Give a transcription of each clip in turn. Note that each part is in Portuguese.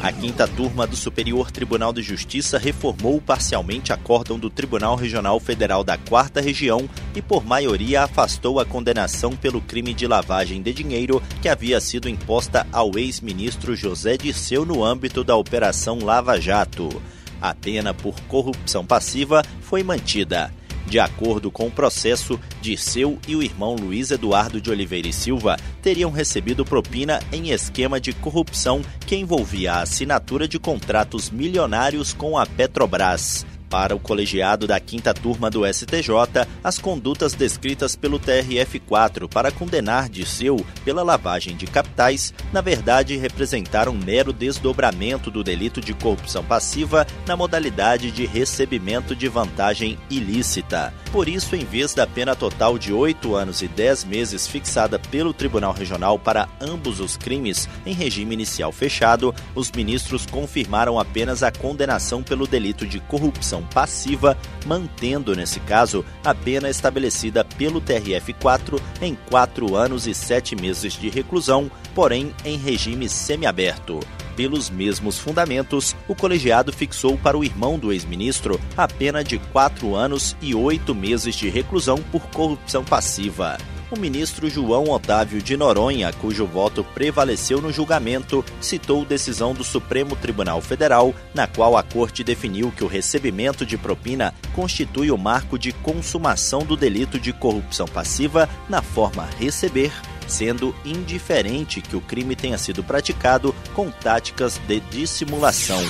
A quinta turma do Superior Tribunal de Justiça reformou parcialmente acórdão do Tribunal Regional Federal da Quarta Região e, por maioria, afastou a condenação pelo crime de lavagem de dinheiro que havia sido imposta ao ex-ministro José Dirceu no âmbito da Operação Lava Jato. A pena por corrupção passiva foi mantida. De acordo com o processo, Dirceu e o irmão Luiz Eduardo de Oliveira e Silva teriam recebido propina em esquema de corrupção que envolvia a assinatura de contratos milionários com a Petrobras. Para o colegiado da quinta turma do STJ, as condutas descritas pelo TRF4 para condenar Disseu pela lavagem de capitais, na verdade representaram mero desdobramento do delito de corrupção passiva na modalidade de recebimento de vantagem ilícita. Por isso, em vez da pena total de 8 anos e 10 meses fixada pelo Tribunal Regional para ambos os crimes em regime inicial fechado, os ministros confirmaram apenas a condenação pelo delito de corrupção passiva, mantendo, nesse caso, a pena estabelecida pelo TRF4 em quatro anos e sete meses de reclusão, porém em regime semiaberto. Pelos mesmos fundamentos, o colegiado fixou para o irmão do ex-ministro a pena de quatro anos e oito meses de reclusão por corrupção passiva o ministro João Otávio de Noronha, cujo voto prevaleceu no julgamento, citou decisão do Supremo Tribunal Federal, na qual a corte definiu que o recebimento de propina constitui o marco de consumação do delito de corrupção passiva na forma receber sendo indiferente que o crime tenha sido praticado com táticas de dissimulação.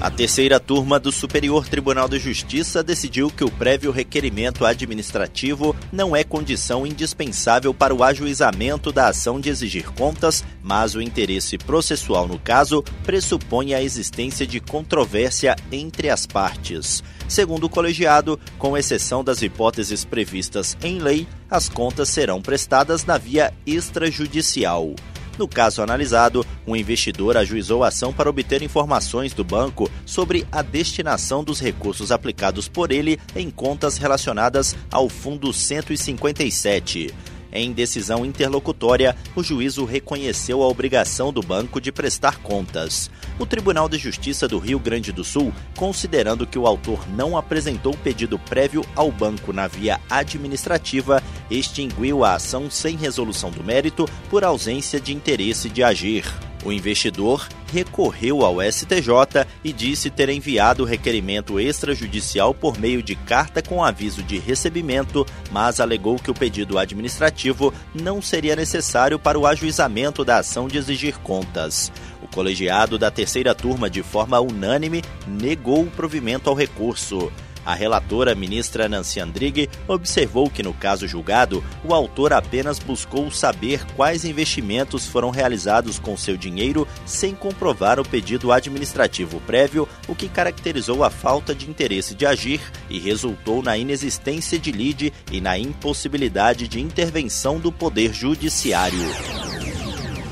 A terceira turma do Superior Tribunal de Justiça decidiu que o prévio requerimento administrativo não é condição indispensável para o ajuizamento da ação de exigir contas, mas o interesse processual no caso pressupõe a existência de controvérsia entre as partes. Segundo o colegiado, com exceção das hipóteses previstas em lei, as contas serão prestadas na via extrajudicial. No caso analisado, um investidor ajuizou a ação para obter informações do banco sobre a destinação dos recursos aplicados por ele em contas relacionadas ao Fundo 157. Em decisão interlocutória, o juízo reconheceu a obrigação do banco de prestar contas. O Tribunal de Justiça do Rio Grande do Sul, considerando que o autor não apresentou pedido prévio ao banco na via administrativa, extinguiu a ação sem resolução do mérito por ausência de interesse de agir. O investidor recorreu ao STJ e disse ter enviado o requerimento extrajudicial por meio de carta com aviso de recebimento, mas alegou que o pedido administrativo não seria necessário para o ajuizamento da ação de exigir contas. O colegiado da terceira turma, de forma unânime, negou o provimento ao recurso. A relatora, ministra Nancy Andrighi, observou que no caso julgado, o autor apenas buscou saber quais investimentos foram realizados com seu dinheiro sem comprovar o pedido administrativo prévio, o que caracterizou a falta de interesse de agir e resultou na inexistência de lide e na impossibilidade de intervenção do Poder Judiciário.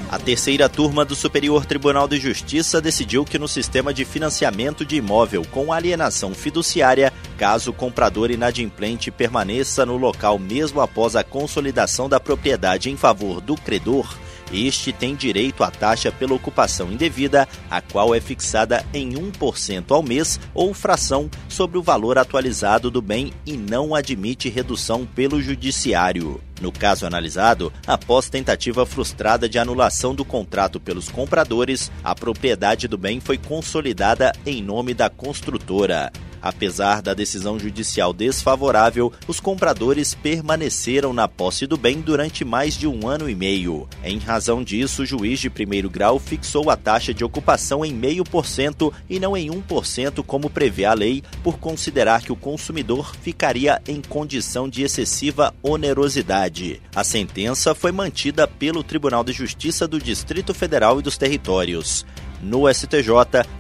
A terceira turma do Superior Tribunal de Justiça decidiu que no sistema de financiamento de imóvel com alienação fiduciária, caso o comprador inadimplente permaneça no local mesmo após a consolidação da propriedade em favor do credor, este tem direito à taxa pela ocupação indevida, a qual é fixada em 1% ao mês ou fração sobre o valor atualizado do bem e não admite redução pelo judiciário. No caso analisado, após tentativa frustrada de anulação do contrato pelos compradores, a propriedade do bem foi consolidada em nome da construtora. Apesar da decisão judicial desfavorável, os compradores permaneceram na posse do bem durante mais de um ano e meio. Em razão disso, o juiz de primeiro grau fixou a taxa de ocupação em 0,5% e não em 1%, como prevê a lei, por considerar que o consumidor ficaria em condição de excessiva onerosidade. A sentença foi mantida pelo Tribunal de Justiça do Distrito Federal e dos Territórios. No STJ,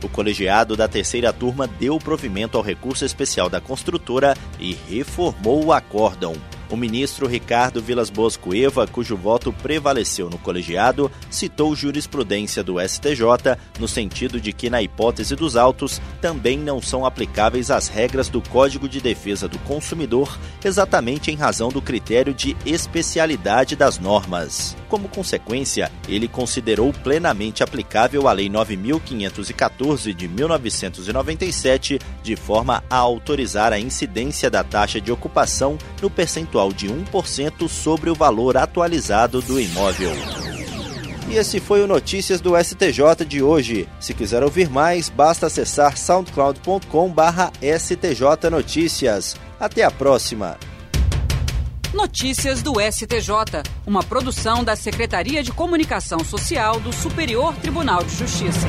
o colegiado da terceira turma deu provimento ao recurso especial da construtora e reformou o acórdão. O ministro Ricardo Vilas Boas Cueva, cujo voto prevaleceu no colegiado, citou jurisprudência do STJ no sentido de que, na hipótese dos autos, também não são aplicáveis as regras do Código de Defesa do Consumidor, exatamente em razão do critério de especialidade das normas. Como consequência, ele considerou plenamente aplicável a Lei 9514 de 1997, de forma a autorizar a incidência da taxa de ocupação no percentual percentual de 1% sobre o valor atualizado do imóvel. E esse foi o Notícias do STJ de hoje. Se quiser ouvir mais, basta acessar soundcloud.com/stj notícias. Até a próxima. Notícias do STJ, uma produção da Secretaria de Comunicação Social do Superior Tribunal de Justiça.